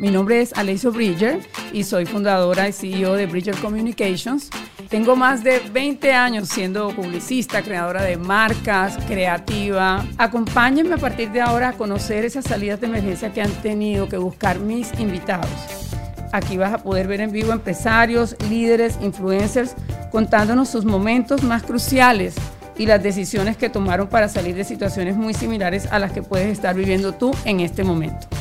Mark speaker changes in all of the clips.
Speaker 1: Mi nombre es Alessio Bridger y soy fundadora y CEO de Bridger Communications. Tengo más de 20 años siendo publicista, creadora de marcas, creativa. Acompáñenme a partir de ahora a conocer esas salidas de emergencia que han tenido que buscar mis invitados. Aquí vas a poder ver en vivo empresarios, líderes, influencers, contándonos sus momentos más cruciales y las decisiones que tomaron para salir de situaciones muy similares a las que puedes estar viviendo tú en este momento.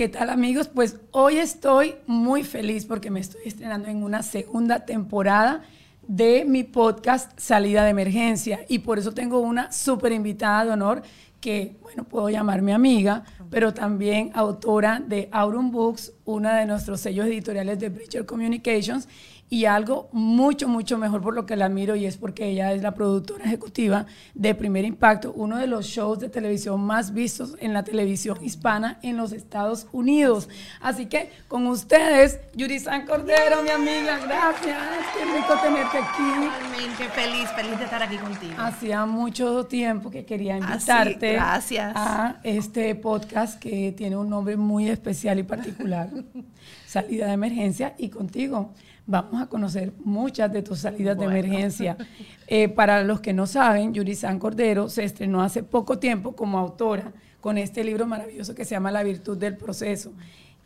Speaker 1: ¿Qué tal amigos? Pues hoy estoy muy feliz porque me estoy estrenando en una segunda temporada de mi podcast Salida de Emergencia y por eso tengo una súper invitada de honor que, bueno, puedo llamar mi amiga, pero también autora de Aurum Books, una de nuestros sellos editoriales de Bridger Communications y algo mucho, mucho mejor por lo que la admiro y es porque ella es la productora ejecutiva de Primer Impacto, uno de los shows de televisión más vistos en la televisión hispana en los Estados Unidos. Así que con ustedes, San Cordero, mi amiga, gracias. Qué rico tenerte aquí.
Speaker 2: Realmente feliz, feliz de estar aquí contigo.
Speaker 1: Hacía mucho tiempo que quería invitarte
Speaker 2: gracias.
Speaker 1: a este podcast que tiene un nombre muy especial y particular, Salida de Emergencia, y contigo vamos a conocer muchas de tus salidas de emergencia. Eh, para los que no saben, Yuri San Cordero se estrenó hace poco tiempo como autora con este libro maravilloso que se llama La virtud del proceso.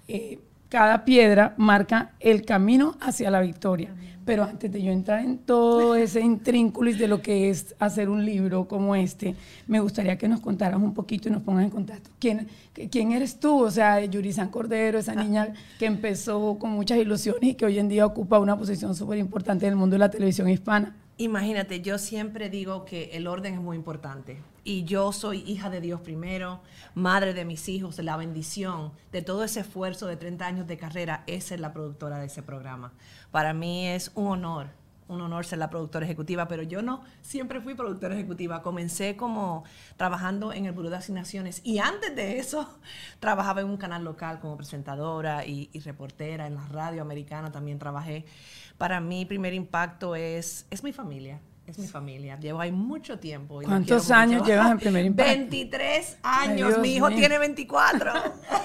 Speaker 1: Eh, cada piedra marca el camino hacia la victoria. Pero antes de yo entrar en todo ese intrínculis de lo que es hacer un libro como este, me gustaría que nos contaras un poquito y nos pongas en contacto. ¿Quién, quién eres tú? O sea, Yuri San Cordero, esa niña que empezó con muchas ilusiones y que hoy en día ocupa una posición súper importante en el mundo de la televisión hispana.
Speaker 2: Imagínate, yo siempre digo que el orden es muy importante. Y yo soy hija de Dios primero, madre de mis hijos, la bendición de todo ese esfuerzo de 30 años de carrera es ser la productora de ese programa. Para mí es un honor, un honor ser la productora ejecutiva, pero yo no siempre fui productora ejecutiva. Comencé como trabajando en el Buró de Asignaciones y antes de eso trabajaba en un canal local como presentadora y, y reportera en la radio americana, también trabajé para mí primer impacto es, es mi familia. Es mi familia. Llevo ahí mucho tiempo.
Speaker 1: ¿Cuántos años llevas en Primer Impacto?
Speaker 2: 23 años. mi hijo tiene 24.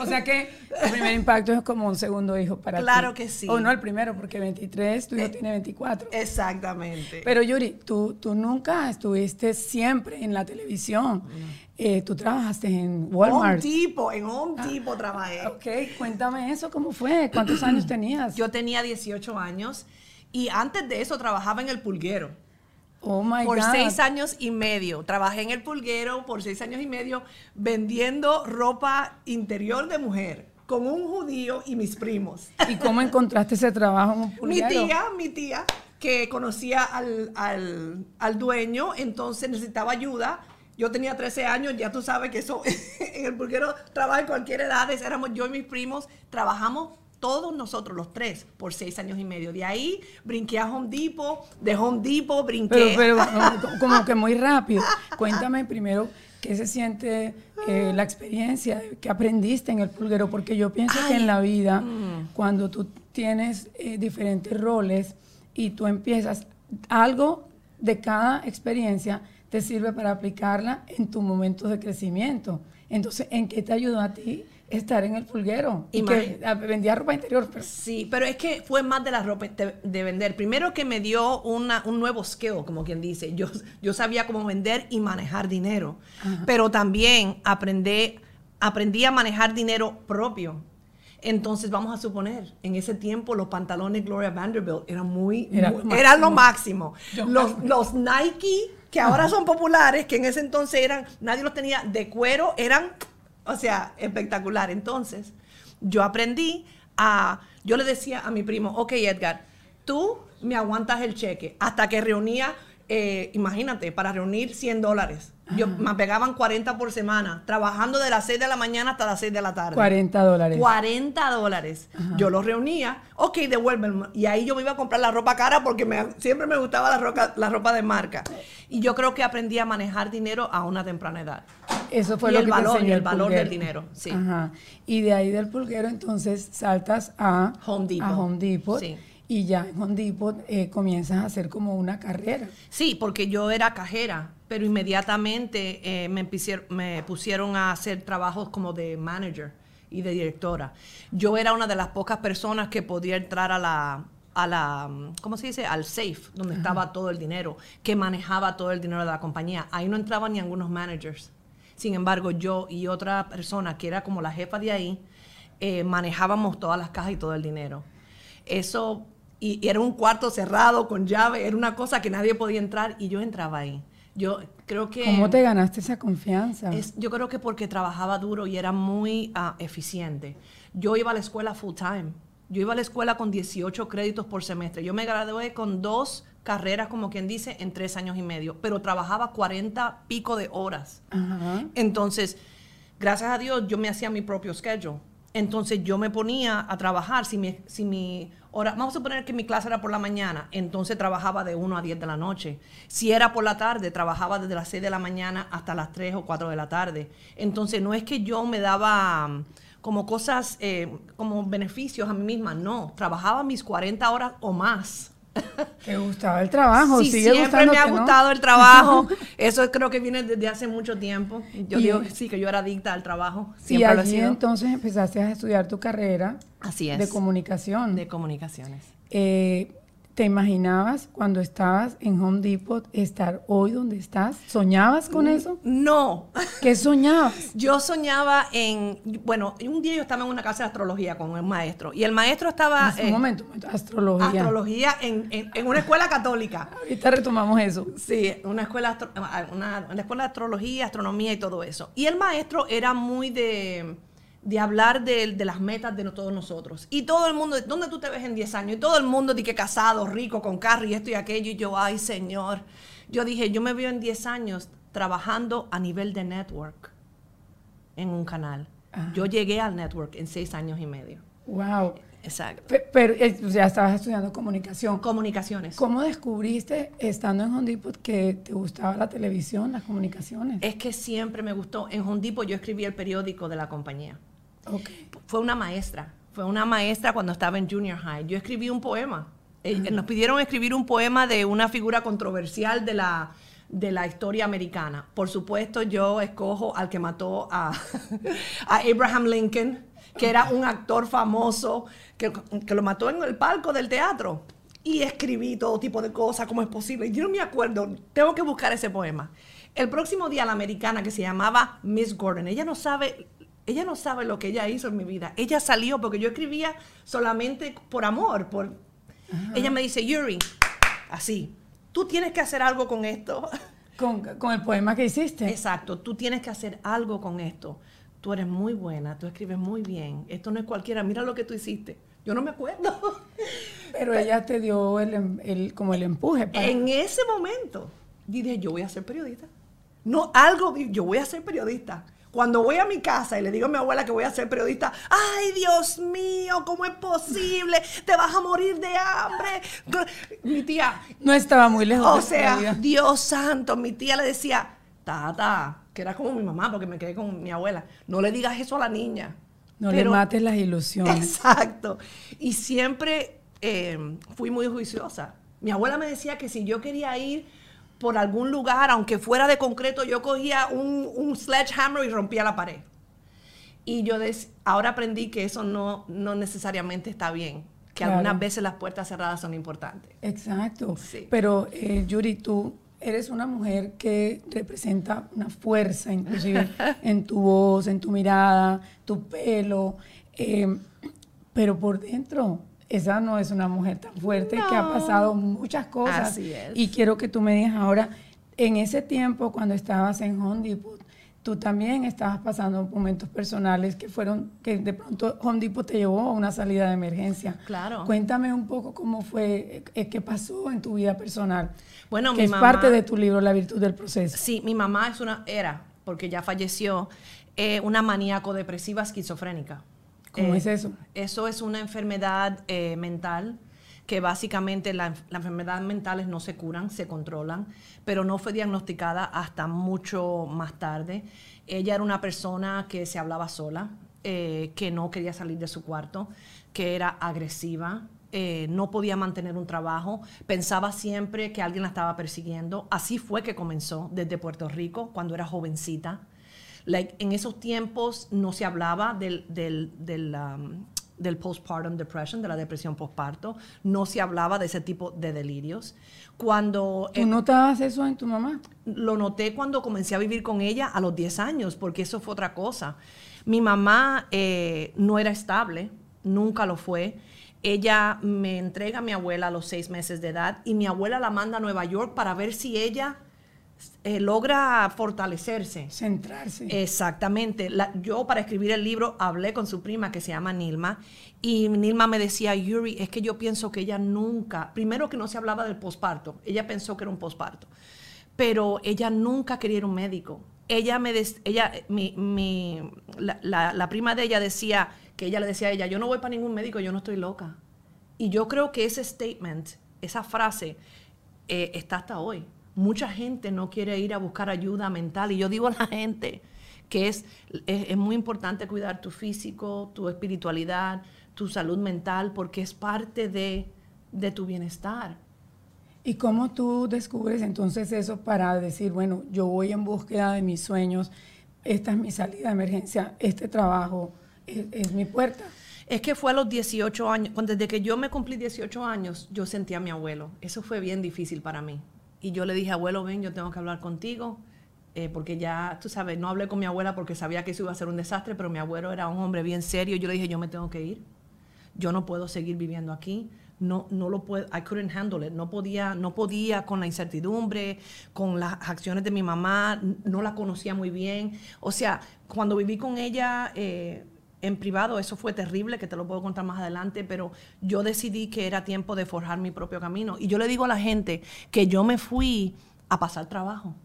Speaker 1: o sea que el Primer Impacto es como un segundo hijo para
Speaker 2: ti. Claro que sí.
Speaker 1: O no el primero, porque 23, tu hijo eh, tiene 24.
Speaker 2: Exactamente.
Speaker 1: Pero Yuri, tú, tú nunca estuviste siempre en la televisión. Eh, tú trabajaste en Walmart.
Speaker 2: Home Depot, en Home ah, Depot trabajé.
Speaker 1: Ok, cuéntame eso, ¿cómo fue? ¿Cuántos años tenías?
Speaker 2: Yo tenía 18 años y antes de eso trabajaba en el pulguero.
Speaker 1: Oh my
Speaker 2: por seis años y medio. Trabajé en el pulguero por seis años y medio vendiendo ropa interior de mujer con un judío y mis primos.
Speaker 1: ¿Y cómo encontraste ese trabajo en un pulguero?
Speaker 2: Mi tía, mi tía, que conocía al, al, al dueño, entonces necesitaba ayuda yo tenía 13 años, ya tú sabes que eso en el pulguero trabaja en cualquier edad. Éramos yo y mis primos, trabajamos todos nosotros, los tres, por seis años y medio. De ahí brinqué a Home Depot, de Home Depot brinqué.
Speaker 1: Pero, como que muy rápido. Cuéntame primero qué se siente eh, la experiencia que aprendiste en el pulguero, porque yo pienso que en la vida, mm. cuando tú tienes eh, diferentes roles y tú empiezas algo de cada experiencia, te sirve para aplicarla en tu momento de crecimiento. Entonces, ¿en qué te ayudó a ti estar en el pulguero? Y que vendía ropa interior.
Speaker 2: Sí, pero es que fue más de la ropa de, vender. Primero que me dio una, un nuevo skill, como quien dice. Yo, yo sabía cómo vender y manejar dinero. Pero también aprendí, aprendí a manejar dinero propio. Entonces, vamos a suponer, en ese tiempo los pantalones Gloria Vanderbilt eran muy, eran lo máximo. Los, los Nike que ahora son populares, que en ese entonces eran, nadie los tenía de cuero, eran, o sea, espectacular. Entonces, yo aprendí a, yo le decía a mi primo, ok Edgar, tú me aguantas el cheque hasta que reunía, eh, imagínate, para reunir 100 dólares. Yo, me pegaban 40 por semana, trabajando de las 6 de la mañana hasta las 6 de la tarde.
Speaker 1: 40 dólares.
Speaker 2: 40 dólares. Yo los reunía, ok, devuélveme. Y ahí yo me iba a comprar la ropa cara porque me, siempre me gustaba la ropa, la ropa de marca. Y yo creo que aprendí a manejar dinero a una temprana edad.
Speaker 1: Eso fue lo
Speaker 2: el
Speaker 1: que
Speaker 2: valor,
Speaker 1: y
Speaker 2: el, valor del dinero, sí.
Speaker 1: Y de ahí del pulguero entonces saltas a
Speaker 2: Home Depot.
Speaker 1: A Home Depot. Sí y ya en Home Depot eh, comienzas a hacer como una carrera.
Speaker 2: Sí, porque yo era cajera, pero inmediatamente eh, me, me pusieron a hacer trabajos como de manager y de directora. Yo era una de las pocas personas que podía entrar a la, a la, ¿cómo se dice? Al safe, donde estaba todo el dinero, que manejaba todo el dinero de la compañía. Ahí no entraban ni algunos managers. Sin embargo, yo y otra persona que era como la jefa de ahí, eh, manejábamos todas las cajas y todo el dinero. Eso y, era un cuarto cerrado con llave, era una cosa que nadie podía entrar y yo entraba ahí. Yo creo que...
Speaker 1: ¿Cómo te ganaste esa confianza?
Speaker 2: yo creo que porque trabajaba duro y era muy ah, eficiente. Yo iba a la escuela full time. Yo iba a la escuela con 18 créditos por semestre. Yo me gradué con dos carreras, como quien dice, en tres años y medio, pero trabajaba 40 pico de horas. Entonces, gracias a Dios, yo me hacía mi propio schedule. Entonces yo me ponía a trabajar, si mi, si mi hora, vamos a suponer que mi clase era por la mañana, entonces trabajaba de 1 a 10 de la noche. Si era por la tarde, trabajaba desde las 6 de la mañana hasta las 3 o 4 de la tarde. Entonces no es que yo me daba mm, como cosas, eh, como beneficios a mí misma, no, trabajaba mis 40 horas o más.
Speaker 1: ¿Te gustaba el trabajo?
Speaker 2: Sí, siempre me ha gustado el trabajo. Eso creo que viene desde hace mucho tiempo. Yo digo que sí, que yo era adicta al trabajo.
Speaker 1: Siempre y allí entonces empezaste a estudiar tu carrera
Speaker 2: Así es.
Speaker 1: de comunicación.
Speaker 2: De comunicaciones.
Speaker 1: Eh, ¿Te imaginabas cuando estabas en Home Depot estar hoy donde estás? ¿Soñabas con mm, eso?
Speaker 2: No.
Speaker 1: ¿Qué soñabas?
Speaker 2: Yo soñaba en, bueno, un día yo estaba en una clase de astrología con el maestro y el maestro estaba...
Speaker 1: un momento, astrología.
Speaker 2: Astrología en, en, una escuela católica.
Speaker 1: Ahorita retomamos eso.
Speaker 2: Sí, una escuela, una, una escuela de astrología, astronomía y todo eso. Y el maestro era muy de de hablar de, las metas de todos nosotros. Y todo el mundo, ¿dónde tú te ves en 10 años? Y todo el mundo di que casado, rico, con carro y esto y aquello. Y yo, ay, Señor. Yo dije, yo me veo en 10 años trabajando a nivel de network en un canal. Yo llegué al network en 6 años y medio.
Speaker 1: Wow.
Speaker 2: Exacto.
Speaker 1: Pero, eh, ya estabas estudiando comunicación.
Speaker 2: Comunicaciones.
Speaker 1: ¿Cómo descubriste, estando en Home que te gustaba la televisión, las comunicaciones?
Speaker 2: Es que siempre me gustó. En Home yo escribí el periódico de la compañía. Fue una maestra, fue una maestra cuando estaba en junior high. Yo escribí un poema. Eh, nos pidieron escribir un poema de una figura controversial de la, de la historia americana. Por supuesto, yo escojo al que mató a, Abraham Lincoln, que era un actor famoso, que, que, lo mató en el palco del teatro. Y escribí todo tipo de cosas, como es posible. Yo no me acuerdo, tengo que buscar ese poema. El próximo día la americana que se llamaba Miss Gordon, ella no sabe ella no sabe lo que ella hizo en mi vida. Ella salió porque yo escribía solamente por amor. Por... Ella me dice, Yuri, así, tú tienes que hacer algo con esto.
Speaker 1: Con, el poema que hiciste.
Speaker 2: Exacto, tú tienes que hacer algo con esto. Tú eres muy buena, tú escribes muy bien. Esto no es cualquiera, mira lo que tú hiciste. Yo no me acuerdo.
Speaker 1: Pero ella te dio el, como el empuje.
Speaker 2: En ese momento, dije, yo voy a ser periodista. No, algo, yo voy a ser periodista. Cuando voy a mi casa y le digo a mi abuela que voy a ser periodista, ay Dios mío, ¿cómo es posible? Te vas a morir de hambre. Mi tía...
Speaker 1: No estaba muy lejos.
Speaker 2: O sea, Dios santo, mi tía le decía, tata, que era como mi mamá, porque me quedé con mi abuela, no le digas eso a la niña.
Speaker 1: No le mates las ilusiones.
Speaker 2: Exacto. Y siempre eh, fui muy juiciosa. Mi abuela me decía que si yo quería ir por algún lugar, aunque fuera de concreto, yo cogía un, sledgehammer y rompía la pared. Y yo ahora aprendí que eso no, no necesariamente está bien, que algunas veces las puertas cerradas son importantes.
Speaker 1: Exacto. Pero, eh, Yuri, tú eres una mujer que representa una fuerza, inclusive en tu voz, en tu mirada, tu pelo, eh, pero por dentro esa no es una mujer tan fuerte que ha pasado muchas cosas.
Speaker 2: Así es.
Speaker 1: Y quiero que tú me digas ahora, en ese tiempo cuando estabas en Home Depot, tú también estabas pasando momentos personales que fueron, que de pronto Home Depot te llevó a una salida de emergencia.
Speaker 2: Claro.
Speaker 1: Cuéntame un poco cómo fue, eh, qué pasó en tu vida personal.
Speaker 2: Bueno,
Speaker 1: que es parte de tu libro, La virtud del proceso.
Speaker 2: Sí, mi mamá es una, era, porque ya falleció, eh, una maníaco depresiva esquizofrénica.
Speaker 1: ¿Cómo es eh, eso?
Speaker 2: Eso es una enfermedad eh, mental que básicamente las enfermedades mentales no se curan, se controlan, pero no fue diagnosticada hasta mucho más tarde. Ella era una persona que se hablaba sola, eh, que no quería salir de su cuarto, que era agresiva, eh, no podía mantener un trabajo, pensaba siempre que alguien la estaba persiguiendo. Así fue que comenzó desde Puerto Rico cuando era jovencita. En esos tiempos no se hablaba del, del, del, um, del postpartum depression, de la depresión postparto, no se hablaba de ese tipo de delirios. Cuando
Speaker 1: ¿Tú notabas eso en tu mamá?
Speaker 2: lo noté cuando comencé a vivir con ella a los 10 años, porque eso fue otra cosa. Mi mamá eh, no era estable, nunca lo fue. Ella me entrega a mi abuela a los seis meses de edad y mi abuela la manda a Nueva York para ver si ella eh, logra fortalecerse.
Speaker 1: Centrarse.
Speaker 2: Exactamente. La- yo para escribir el libro hablé con su prima que se llama Nilma y Nilma me decía, Yuri, es que yo pienso que ella nunca, primero que no se hablaba del posparto, ella pensó que era un posparto, pero ella nunca quería ir a un médico. Ella me, des- ella, mi, mi- la, la- la prima de ella decía que ella le decía a ella, yo no voy para ningún médico, yo no estoy loca. Y yo creo que ese statement, esa frase, eh, está hasta hoy. Mucha gente no quiere ir a buscar ayuda mental. Y yo digo a la gente que es, es, es muy importante cuidar tu físico, tu espiritualidad, tu salud mental, porque es parte de, de tu bienestar.
Speaker 1: ¿Y cómo tú descubres entonces eso para decir, bueno, yo voy en búsqueda de mis sueños, esta es mi salida de emergencia, este trabajo es, es mi puerta?
Speaker 2: Es que fue a los 18 años, cuando- desde que yo me cumplí 18 años, yo sentí a mi abuelo. Eso fue bien difícil para mí. Y yo le dije, abuelo, ven, yo tengo que hablar contigo, eh, porque ya, tú sabes, no hablé con mi abuela porque sabía que eso iba a ser un desastre, pero mi abuelo era un hombre bien serio. Yo le dije, yo me tengo que ir. Yo no puedo seguir viviendo aquí. No, no lo puedo, I couldn't handle it. No podía, no podía con la incertidumbre, con las acciones de mi mamá, no la conocía muy bien. O sea, cuando viví con ella eh, en privado, eso fue terrible, que te lo puedo contar más adelante, pero yo decidí que era tiempo de forjar mi propio camino. Y yo le digo a la gente que yo me fui a pasar trabajo.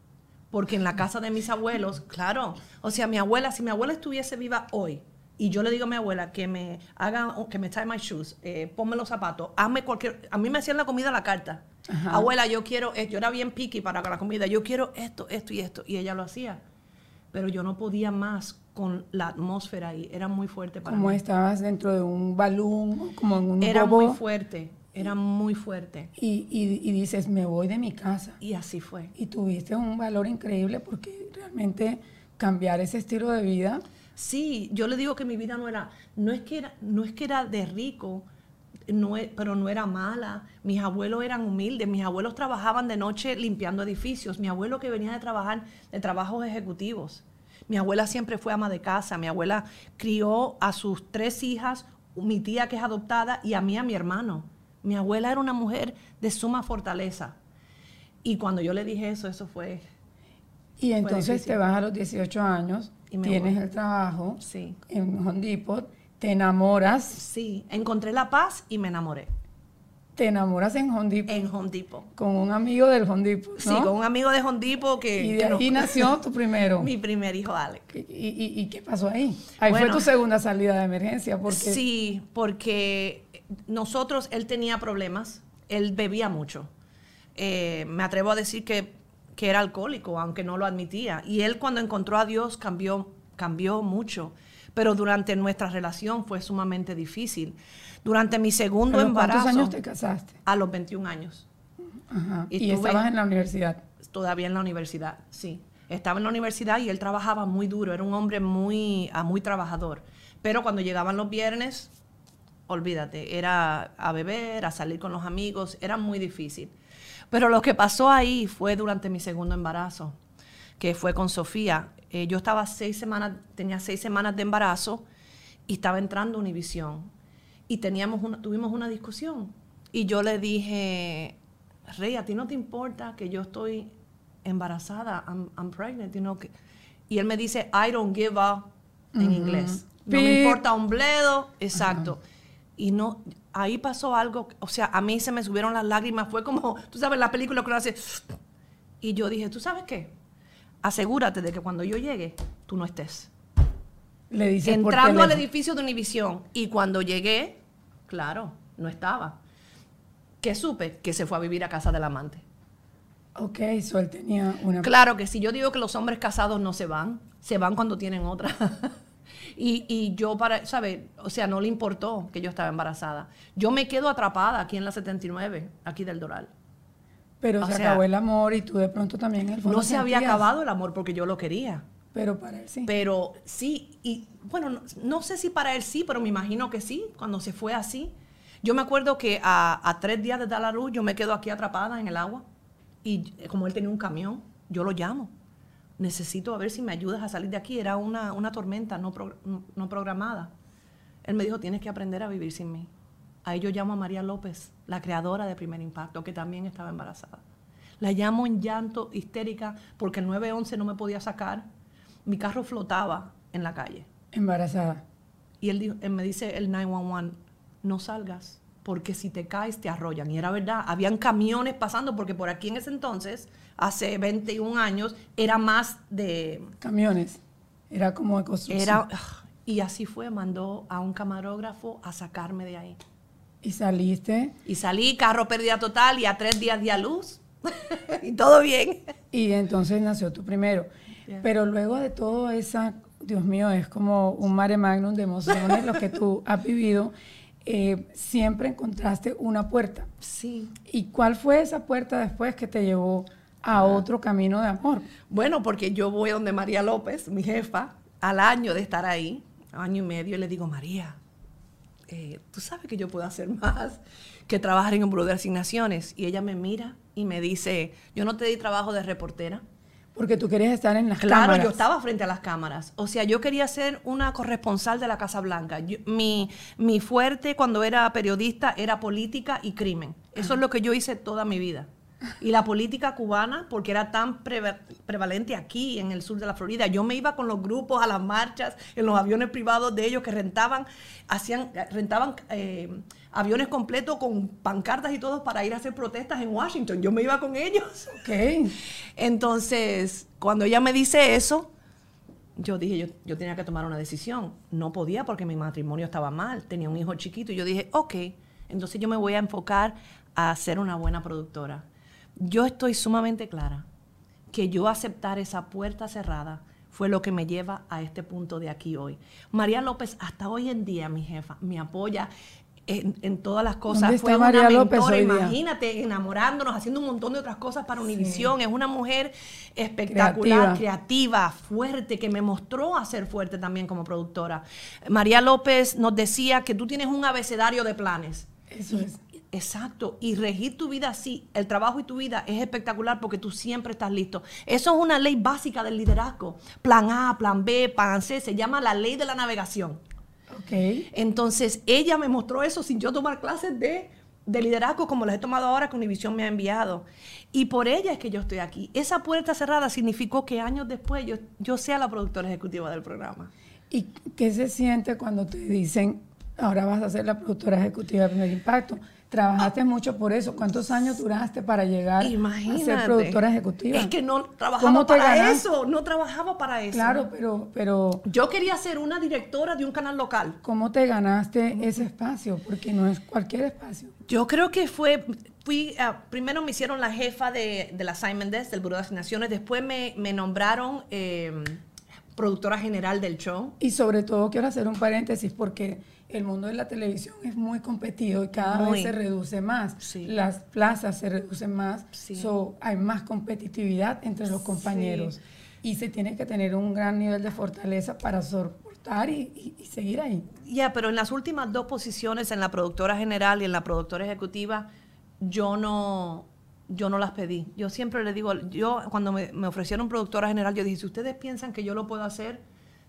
Speaker 2: Porque en la casa de mis abuelos, claro, o sea, mi abuela, si mi abuela estuviese viva hoy, y yo le digo a mi abuela que me haga, que me tie my shoes, eh, ponme los zapatos, hazme cualquier, a mí me hacían la comida a la carta.
Speaker 1: Ajá.
Speaker 2: Abuela, yo quiero, esto. yo era bien picky para la comida, yo quiero esto, esto y esto, y ella lo hacía. Pero yo no podía más con la atmósfera ahí, era muy fuerte para
Speaker 1: Como
Speaker 2: mí.
Speaker 1: estabas dentro de un balón, como en un
Speaker 2: Era
Speaker 1: bobo,
Speaker 2: muy fuerte, era muy fuerte.
Speaker 1: y, y- y dices, me voy de mi casa.
Speaker 2: Y así fue.
Speaker 1: Y tuviste un valor increíble porque realmente cambiar ese estilo de vida,
Speaker 2: Sí, yo le digo que mi vida no era, no es que era, no es que era de rico, no e- pero no era mala. Mis abuelos eran humildes, mis abuelos trabajaban de noche limpiando edificios, mi abuelo que venía de trabajar de trabajos ejecutivos. Mi abuela siempre fue ama de casa, mi abuela crió a sus tres hijas, mi tía que es adoptada y a mí a mi hermano. Mi abuela era una mujer de suma fortaleza. Y cuando yo le dije eso, eso fue,
Speaker 1: y entonces te vas a los 18 años,
Speaker 2: Y
Speaker 1: tienes
Speaker 2: voy.
Speaker 1: el trabajo
Speaker 2: sí.
Speaker 1: en Home Depot, te enamoras,
Speaker 2: Sí, encontré la paz y me enamoré
Speaker 1: te enamoras en Home Depot
Speaker 2: en Home Depot.
Speaker 1: con un amigo del Home Depot,
Speaker 2: Sí,
Speaker 1: ¿no?
Speaker 2: con un amigo de Home Depot que...
Speaker 1: y de
Speaker 2: que
Speaker 1: ahí
Speaker 2: nos-
Speaker 1: nació tu primero.
Speaker 2: mi primer hijo, Alex.
Speaker 1: ¿Y, y- y qué pasó ahí? Ahí
Speaker 2: Bueno.
Speaker 1: fue tu segunda salida de emergencia, porque
Speaker 2: Sí, porque nosotros, él tenía problemas, él bebía mucho. Eh, me atrevo a decir que, que era alcohólico, aunque no lo admitía. Y él cuando encontró a Dios cambió, cambió mucho. Pero durante nuestra relación fue sumamente difícil. Durante mi segundo
Speaker 1: ¿a los
Speaker 2: embarazo,
Speaker 1: ¿cuántos años te casaste?
Speaker 2: a los 21 años,
Speaker 1: Ajá.
Speaker 2: Y
Speaker 1: estabas en la universidad.
Speaker 2: todavía en la universidad, sí. Estaba en la universidad y él trabajaba muy duro, era un hombre muy, ah, muy trabajador. Pero cuando llegaban los viernes, olvídate, era a beber, a salir con los amigos, era muy difícil. Pero lo que pasó ahí fue durante mi segundo embarazo, que fue con Sofía. Eh, yo estaba seis semanas, tenía seis semanas de embarazo y estaba entrando a Univisión. Y teníamos una, tuvimos una discusión. Y yo le dije, Rey, ¿a ti no te importa que yo estoy embarazada? I'm, I'm pregnant, you know, que-". Y él me dice, I don't give up, en inglés. No me importa un bledo, exacto. Y no, ahí pasó algo, o sea, a mí se me subieron las lágrimas, fue como, tú sabes, la película que uno hace, y yo dije, ¿tú sabes qué? Asegúrate de que cuando yo llegue, tú no estés.
Speaker 1: Le
Speaker 2: Entrando al edificio de Univisión, y cuando llegué, claro, no estaba. ¿Qué supe? Que se fue a vivir a casa del amante.
Speaker 1: Ok, so él tenía una...
Speaker 2: Claro que si yo digo que los hombres casados no se van, se van cuando tienen otra. Y, y yo para, ¿sabes? O sea, no le importó que yo estaba embarazada. Yo me quedo atrapada aquí en la 79, aquí del Doral.
Speaker 1: Pero
Speaker 2: O
Speaker 1: se
Speaker 2: sea,
Speaker 1: acabó el amor y tú de pronto también el
Speaker 2: No se había acabado el amor porque yo lo quería.
Speaker 1: Pero para él sí.
Speaker 2: Pero sí, y bueno, no, sé si para él sí, pero me imagino que sí, cuando se fue así. Yo me acuerdo que a, a tres días de dar la luz, yo me quedo aquí atrapada en el agua. Y eh, como él tenía un camión, yo lo llamo. Necesito a ver si me ayudas a salir de aquí. Era una, una tormenta no, pro- no- no programada. Él me dijo, tienes que aprender a vivir sin mí. Ahí yo llamo a María López, la creadora de Primer Impacto, que también estaba embarazada. La llamo en llanto, histérica, porque el 911 no me podía sacar. Mi carro flotaba en la calle.
Speaker 1: Embarazada.
Speaker 2: Y él, dijo- él me dice el 911, no salgas, porque si te caes te arrollan. Y era verdad, habían camiones pasando, porque por aquí en ese entonces, hace 21 años, era más de...
Speaker 1: Camiones. Era como de construcción.
Speaker 2: Era, y así fue, mandó a un camarógrafo a sacarme de ahí.
Speaker 1: Y saliste
Speaker 2: Y salí, carro pérdida total y a tres días de a luz. y todo bien.
Speaker 1: y entonces nació tu primero.
Speaker 2: Yeah.
Speaker 1: Pero luego de todo esa, Dios mío, es como un mare magnum de emociones lo que tú has vivido. eh, siempre encontraste una puerta.
Speaker 2: Sí.
Speaker 1: ¿Y cuál fue esa puerta después que te llevó a otro camino de amor?
Speaker 2: Bueno, porque yo voy donde María López, mi jefa, al año de estar ahí, año y medio, y le digo, María, eh, tú sabes que yo puedo hacer más que trabajar en un buró de asignaciones. Y ella me mira y me dice, yo no te di trabajo de reportera.
Speaker 1: Porque tú querías estar en las
Speaker 2: Claro,
Speaker 1: cámaras.
Speaker 2: yo estaba frente a las cámaras. O sea, yo quería ser una corresponsal de la Casa Blanca. Yo- mi, mi fuerte cuando era periodista era política y crimen. Eso es lo que yo hice toda mi vida. Y la política cubana, porque era tan prevalente aquí en el sur de la Florida, yo me iba con los grupos a las marchas, en los aviones privados de ellos que rentaban, hacían, rentaban eh, aviones completos con pancartas y todo para ir a hacer protestas en Washington. Yo me iba con ellos.
Speaker 1: Ok.
Speaker 2: Entonces, cuando ella me dice eso, yo dije, yo, yo tenía que tomar una decisión. No podía porque mi matrimonio estaba mal, tenía un hijo chiquito. Y yo dije, ok, entonces yo me voy a enfocar a ser una buena productora. Yo estoy sumamente clara que yo aceptar esa puerta cerrada fue lo que me lleva a este punto de aquí hoy. María López, hasta hoy en día, mi jefa, me apoya en, en todas las cosas.
Speaker 1: ¿Dónde
Speaker 2: Fue una
Speaker 1: María López
Speaker 2: mentora, imagínate, enamorándonos, haciendo un montón de otras cosas para Univisión. Es una mujer espectacular,
Speaker 1: Creativa.
Speaker 2: creativa, fuerte, que me mostró a ser fuerte también como productora. María López nos decía que tú tienes un abecedario de planes.
Speaker 1: Eso es.
Speaker 2: Exacto, y regir tu vida así, el trabajo y tu vida es espectacular porque tú siempre estás listo. Eso es una ley básica del liderazgo. Plan A, plan B, plan C, se llama la ley de la navegación.
Speaker 1: Ok.
Speaker 2: Entonces, ella me mostró eso sin yo tomar clases de, de liderazgo como las he tomado ahora que Univision me ha enviado. Y por ella es que yo estoy aquí. Esa puerta cerrada significó que años después yo, yo sea la productora ejecutiva del programa.
Speaker 1: ¿Y qué se siente cuando te dicen, ahora vas a ser la productora ejecutiva de Primer Impacto? Trabajaste mucho por eso. ¿Cuántos años duraste para llegar a ser productora ejecutiva?
Speaker 2: Es que no trabajaba
Speaker 1: ¿Cómo te
Speaker 2: para eso, no trabajaba para eso.
Speaker 1: Claro, pero, pero
Speaker 2: Yo quería ser una directora de un canal local.
Speaker 1: ¿cómo te ganaste ese espacio? Porque no es cualquier espacio.
Speaker 2: Yo creo que fue, fui, ah, primero me hicieron la jefa de, del assignment desk, del Buró de Asignaciones, después me, me nombraron eh, productora general del show.
Speaker 1: Y sobre todo quiero hacer un paréntesis porque el mundo de la televisión es muy competido y cada
Speaker 2: Muy.
Speaker 1: vez se reduce más.
Speaker 2: Sí.
Speaker 1: Las plazas se reducen más.
Speaker 2: Sí.
Speaker 1: So, hay más competitividad entre los compañeros. Y se tiene que tener un gran nivel de fortaleza para soportar y, y- y seguir ahí.
Speaker 2: Ya, pero en las últimas dos posiciones, en la productora general y en la productora ejecutiva, yo no, yo no las pedí. Yo siempre le digo, yo cuando me, me ofrecieron productora general, yo dije, si ustedes piensan que yo lo puedo hacer,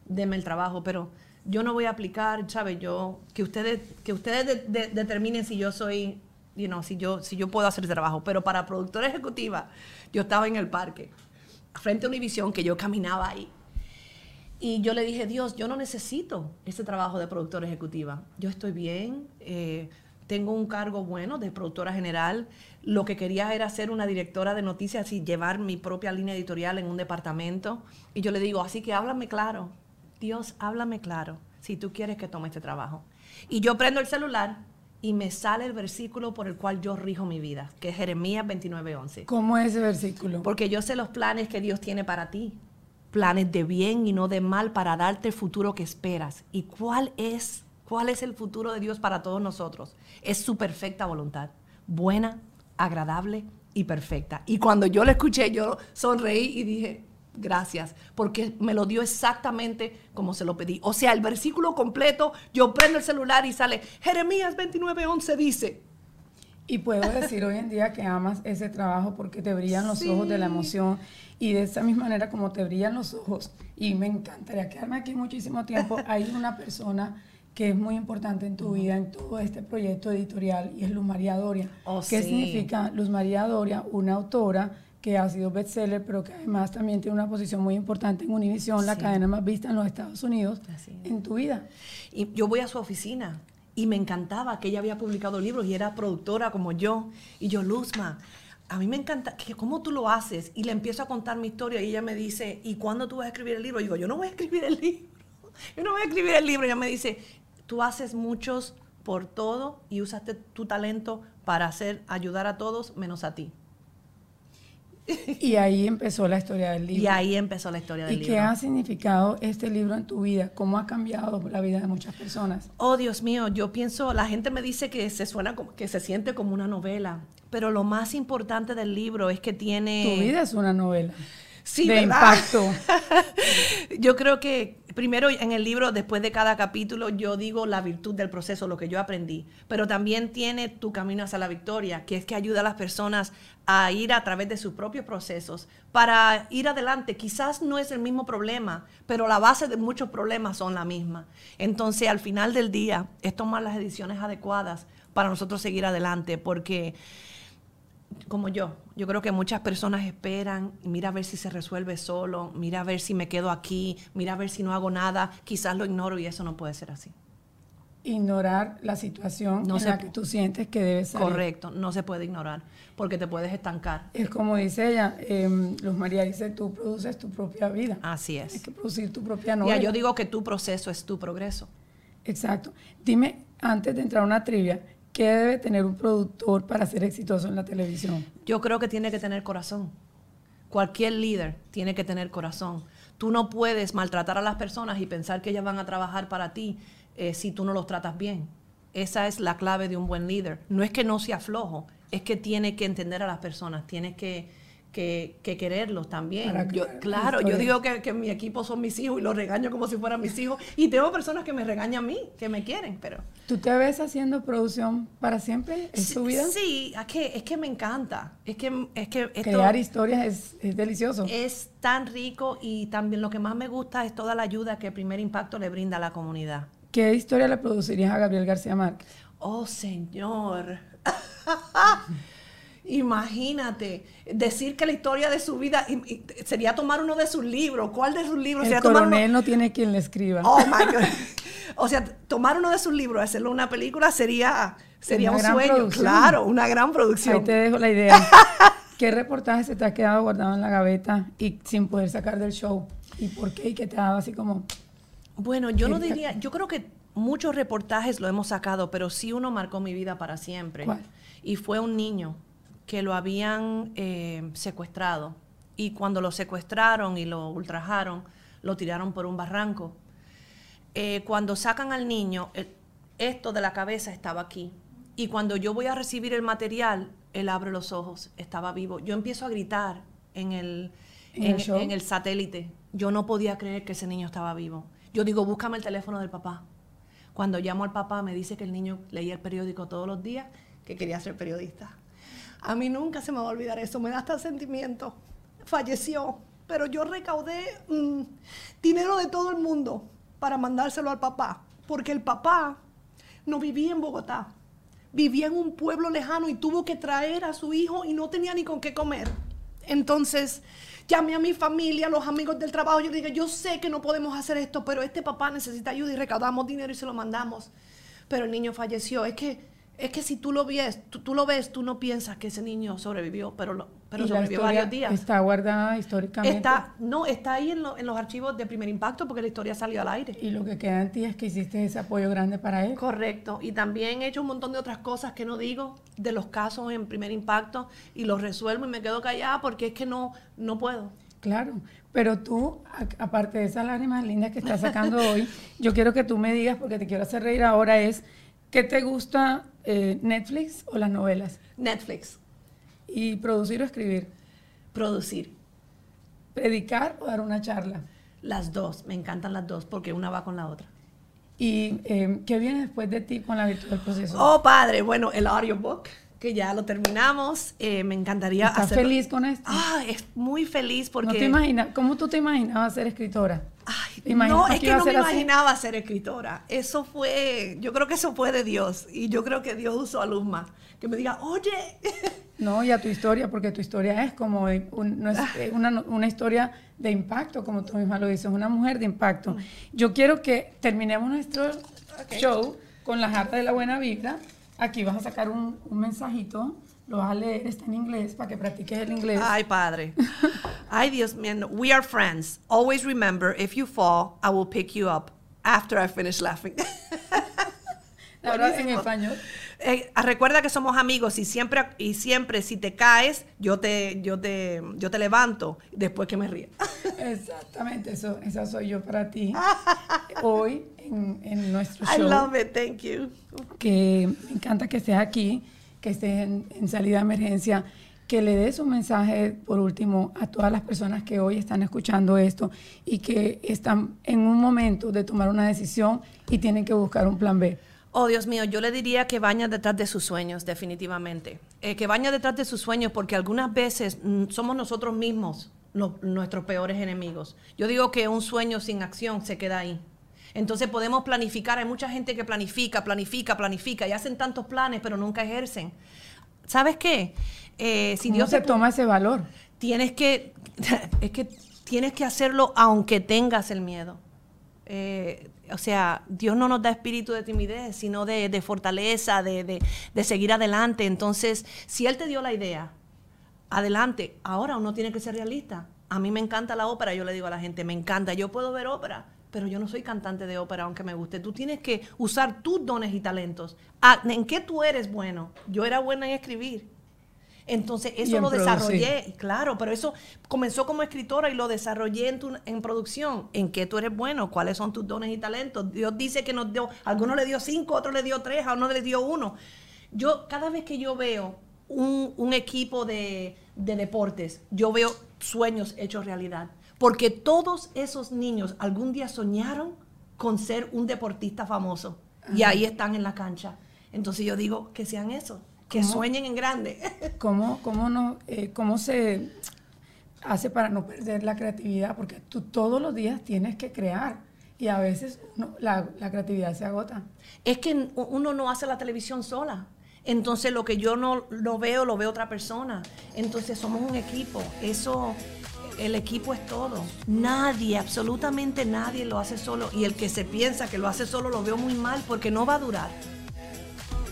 Speaker 2: denme el trabajo, pero yo no voy a aplicar, ¿sabes? Yo, que ustedes, que ustedes de- de- determinen si yo soy, you know, si yo, si yo puedo hacer ese trabajo. Pero para productora ejecutiva, yo estaba en el parque, frente a Univisión, que yo caminaba ahí. Y yo le dije, Dios, yo no necesito ese trabajo de productora ejecutiva. Yo estoy bien, eh, tengo un cargo bueno de productora general. Lo que quería era ser una directora de noticias y llevar mi propia línea editorial en un departamento. Y yo le digo, así que háblame claro. Dios, háblame claro si tú quieres que tome este trabajo. Y yo prendo el celular y me sale el versículo por el cual yo rijo mi vida, que es Jeremías 29:11.
Speaker 1: ¿Cómo es ese versículo?
Speaker 2: Porque yo sé los planes que Dios tiene para ti. planes de bien y no de mal para darte el futuro que esperas. ¿Y cuál es, cuál es el futuro de Dios para todos nosotros? Es su perfecta voluntad, buena, agradable y perfecta. Y cuando yo lo escuché, yo sonreí y dije, gracias, porque me lo dio exactamente como se lo pedí. O sea, el versículo completo, yo prendo el celular y sale, Jeremías 29:11 dice,
Speaker 1: y puedo decir hoy en día que amas ese trabajo porque te brillan los ojos de la emoción y de esa misma manera como te brillan los ojos y me encantaría quedarme aquí muchísimo tiempo, hay una persona que es muy importante en tu vida, en todo este proyecto editorial, y es Luz María Doria.
Speaker 2: Oh,
Speaker 1: ¿Qué
Speaker 2: sí.
Speaker 1: significa Luz María Doria? Una autora que ha sido bestseller, pero que además también tiene una posición muy importante en Univision, la
Speaker 2: Sí.
Speaker 1: cadena más vista en los Estados Unidos,
Speaker 2: Así es.
Speaker 1: en tu vida.
Speaker 2: Y yo voy a su oficina y me encantaba que ella había publicado libros y era productora como yo. Y yo, Luzma, a mí me encanta, que ¿cómo tú lo haces? Y le empiezo a contar mi historia y ella me dice, ¿y cuándo tú vas a escribir el libro? Y digo, yo no voy a escribir el libro. Yo no voy a escribir el libro. Y ella me dice, tú haces muchos por todo y usaste tu talento para hacer, ayudar a todos menos a ti.
Speaker 1: Y ahí empezó la historia del libro.
Speaker 2: Y ahí empezó la historia del
Speaker 1: ¿Y
Speaker 2: libro.
Speaker 1: qué ha significado este libro en tu vida? ¿Cómo ha cambiado la vida de muchas personas?
Speaker 2: Oh, Dios mío, yo pienso, la gente me dice que se suena como, que se siente como una novela, pero lo más importante del libro es que tiene...
Speaker 1: Tu vida es una novela
Speaker 2: Sí,
Speaker 1: de
Speaker 2: ¿verdad?
Speaker 1: impacto.
Speaker 2: Yo creo que primero en el libro, después de cada capítulo, yo digo la virtud del proceso, lo que yo aprendí, pero también tiene tu camino hacia la victoria, que es que ayuda a las personas a ir a través de sus propios procesos para ir adelante. Quizás no es el mismo problema, pero la base de muchos problemas son la misma. Entonces, al final del día, es tomar las decisiones adecuadas para nosotros seguir adelante, porque como yo, yo creo que muchas personas esperan, mira a ver si se resuelve solo, mira a ver si me quedo aquí, mira a ver si no hago nada, quizás lo ignoro y eso no puede ser así.
Speaker 1: Ignorar la situación
Speaker 2: No
Speaker 1: en
Speaker 2: se
Speaker 1: la que tú sientes que debes salir.
Speaker 2: Correcto, no se puede ignorar porque te puedes estancar.
Speaker 1: Es como dice ella, eh, Luz María dice, tú produces tu propia vida.
Speaker 2: Así es.
Speaker 1: que producir tu propia
Speaker 2: Ya,
Speaker 1: novela.
Speaker 2: yo digo que tu proceso es tu progreso.
Speaker 1: Exacto. Dime, antes de entrar a una trivia, ¿qué debe tener un productor para ser exitoso en la televisión?
Speaker 2: Yo creo que tiene que tener corazón. Cualquier líder tiene que tener corazón. Tú no puedes maltratar a las personas y pensar que ellas van a trabajar para ti eh, si tú no los tratas bien. Esa es la clave de un buen líder. No es que no sea flojo, es que tiene que entender a las personas, tiene que, que, que quererlos también.
Speaker 1: Para
Speaker 2: Yo-
Speaker 1: crear
Speaker 2: claro, yo digo que, que mi equipo son mis hijos y los regaño como si fueran mis hijos. Y tengo personas que me regañan a mí, que me quieren, pero...
Speaker 1: ¿Tú te ves haciendo producción para siempre en tu vida?
Speaker 2: Sí, es que, es que me encanta. Es que, es que esto-
Speaker 1: Crear historias es, es delicioso.
Speaker 2: es tan rico y también lo que más me gusta es toda la ayuda que Primer Impacto le brinda a la comunidad.
Speaker 1: ¿Qué historia le producirías a Gabriel García Márquez?
Speaker 2: Oh, Señor. Imagínate, decir que la historia de su vida y- y sería tomar uno de sus libros. ¿Cuál de sus libros?
Speaker 1: El
Speaker 2: sería tomar uno-
Speaker 1: coronel no tiene quien le escriba.
Speaker 2: Oh my God. O sea, tomar uno de sus libros, hacerlo una película sería, sería
Speaker 1: Una
Speaker 2: un sueño.
Speaker 1: producción.
Speaker 2: Claro, una gran producción.
Speaker 1: Ahí te dejo la idea. ¿Qué reportaje se te ha quedado guardado en la gaveta y sin poder sacar del show? ¿Y por qué? ¿Y qué te ha dado así como...
Speaker 2: Bueno, yo no diría, yo creo que muchos reportajes lo hemos sacado, pero sí uno marcó mi vida para siempre.
Speaker 1: ¿Cuál?
Speaker 2: Y fue un niño que lo habían eh, secuestrado. Y cuando lo secuestraron y lo ultrajaron, lo tiraron por un barranco. Eh, cuando sacan al niño, esto de la cabeza estaba aquí. Y cuando yo voy a recibir el material, él abre los ojos, estaba vivo. Yo empiezo a gritar en el,
Speaker 1: ¿En el
Speaker 2: en el satélite. Yo no podía creer que ese niño estaba vivo. Yo digo, búscame el teléfono del papá. Cuando llamo al papá, me dice que el niño leía el periódico todos los días, que quería ser periodista. A mí nunca se me va a olvidar eso, me da hasta sentimiento. Falleció, pero yo recaudé mm, dinero de todo el mundo para mandárselo al papá, porque el papá no vivía en Bogotá, vivía en un pueblo lejano y tuvo que traer a su hijo y no tenía ni con qué comer. Entonces llamé a mi familia, a los amigos del trabajo, yo le dije, yo sé que no podemos hacer esto, pero este papá necesita ayuda y recaudamos dinero y se lo mandamos. Pero el niño falleció. Es que, es que si tú lo ves, tú, tú lo ves, tú no piensas que ese niño sobrevivió, pero, lo, pero
Speaker 1: y
Speaker 2: sobrevivió varios días.
Speaker 1: Está guardada históricamente.
Speaker 2: Está, no, está ahí en, lo- en los archivos de primer impacto porque la historia salió al aire.
Speaker 1: Y lo que queda en ti es que hiciste ese apoyo grande para él.
Speaker 2: Correcto. Y también he hecho un montón de otras cosas que no digo de los casos en primer impacto y los resuelvo y me quedo callada porque es que no, no puedo.
Speaker 1: Claro, pero tú, aparte de esas lágrimas lindas que estás sacando hoy, yo quiero que tú me digas, porque te quiero hacer reír ahora, es, ¿qué te gusta eh, Netflix o las novelas?
Speaker 2: Netflix.
Speaker 1: ¿Y producir o escribir?
Speaker 2: Producir.
Speaker 1: ¿Predicar o dar una charla?
Speaker 2: Las dos, me encantan las dos, porque una va con la otra.
Speaker 1: ¿Y eh, qué viene después de ti con la virtud del proceso?
Speaker 2: Oh, padre, bueno, el audiobook que ya lo terminamos. Eh, me encantaría
Speaker 1: ¿Estás feliz con esto?
Speaker 2: Ah, es muy feliz porque...
Speaker 1: ¿No te imaginas? ¿Cómo tú te imaginabas ser escritora?
Speaker 2: Ay, no, es que no me imaginaba ser escritora. Eso fue, yo creo que eso fue de Dios. Y yo creo que Dios usó a Luzma. Que me diga, oye.
Speaker 1: No, y a tu historia, porque tu historia es como no es una, una, historia de impacto, como tú misma lo dices, una mujer de impacto. Mm. Yo quiero que terminemos nuestro show con la jarta de la buena vibra Aquí vas a sacar un, un mensajito, lo vas a leer, está en inglés para que practiques el inglés.
Speaker 2: Ay, padre. Ay, Dios mío. We are friends. Always remember, if you fall, I will pick you up after I finish laughing.
Speaker 1: Ahora en español.
Speaker 2: Eh, recuerda que somos amigos y siempre y siempre si te caes yo te yo te yo te levanto después que me ríe.
Speaker 1: Exactamente, eso esa soy yo para ti. Hoy en, nuestro show.
Speaker 2: I love it, thank you.
Speaker 1: Que me encanta que estés aquí, que estés en, salida de emergencia, que le des un mensaje, por último, a todas las personas que hoy están escuchando esto y que están en un momento de tomar una decisión y tienen que buscar un plan B.
Speaker 2: Oh, Dios mío, yo le diría que vayan detrás de sus sueños, definitivamente. Eh, que vayan detrás de sus sueños porque algunas veces mm, somos nosotros mismos nuestros peores enemigos. Yo digo que un sueño sin acción se queda ahí. Entonces podemos planificar. Hay mucha gente que planifica, planifica, planifica y hacen tantos planes, pero nunca ejercen. ¿Sabes qué?
Speaker 1: Eh, si Dios se toma ese valor.
Speaker 2: Tienes que, es que tienes que hacerlo aunque tengas el miedo. Eh, o sea, Dios no nos da espíritu de timidez, sino de, fortaleza, de, de, seguir adelante. Entonces, si Él te dio la idea, adelante. Ahora uno tiene que ser realista. A mí me encanta la ópera, yo le digo a la gente, me encanta, yo puedo ver ópera, pero yo no soy cantante de ópera, aunque me guste. Tú tienes que usar tus dones y talentos. Ah, ¿En qué tú eres bueno? Yo era buena en escribir. Entonces, eso lo desarrollé, claro, pero eso comenzó como escritora y lo desarrollé en, tu, en producción. ¿En qué tú eres bueno? ¿Cuáles son tus dones y talentos? Dios dice que nos dio, a algunos le dio cinco, a otros le dio tres, a uno le dio uno. Yo, cada vez que yo veo un, equipo de, de deportes, yo veo sueños hechos realidad. Porque todos esos niños algún día soñaron con ser un deportista famoso. Y ahí están en la cancha. Entonces yo digo que sean eso, que sueñen en grande.
Speaker 1: ¿Cómo, cómo, no, eh, ¿Cómo se hace para no perder la creatividad? Porque tú todos los días tienes que crear y a veces la, la, creatividad se agota.
Speaker 2: Es que uno no hace la televisión sola. Entonces lo que yo no lo veo, lo ve otra persona. Entonces somos un equipo. Eso el equipo es todo. Nadie, absolutamente nadie lo hace solo. Y el que se piensa que lo hace solo lo veo muy mal porque no va a durar.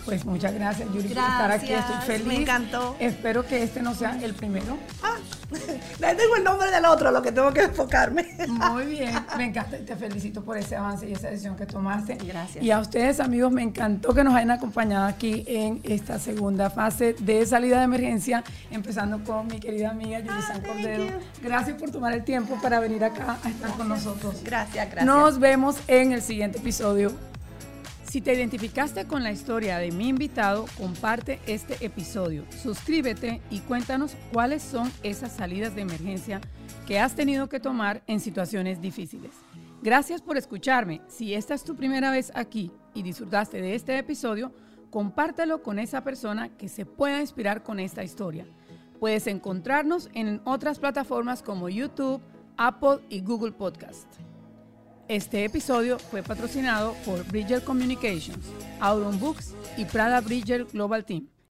Speaker 1: Pues muchas gracias, Yuri, por estar aquí. Estoy feliz.
Speaker 2: Me encantó.
Speaker 1: Espero que este no sea el primero.
Speaker 2: Ah, tengo el nombre del otro, lo que tengo que enfocarme.
Speaker 1: Muy bien, me encanta te felicito por ese avance y esa decisión que tomaste.
Speaker 2: Gracias.
Speaker 1: Y a ustedes, amigos, me encantó que nos hayan acompañado aquí en esta segunda fase de salida de emergencia, empezando con mi querida amiga Yuri San Cordero. Gracias por tomar el tiempo para venir acá a estar con nosotros.
Speaker 2: Gracias, gracias.
Speaker 1: Nos vemos en el siguiente episodio. Si te identificaste con la historia de mi invitado, comparte este episodio, suscríbete y cuéntanos cuáles son esas salidas de emergencia que has tenido que tomar en situaciones difíciles. Gracias por escucharme. Si esta es tu primera vez aquí y disfrutaste de este episodio, compártelo con esa persona que se pueda inspirar con esta historia. Puedes encontrarnos en otras plataformas como YouTube, Apple y Google Podcast. Este episodio fue patrocinado por Bridger Communications, Auron Books y Prada Bridger Global Team.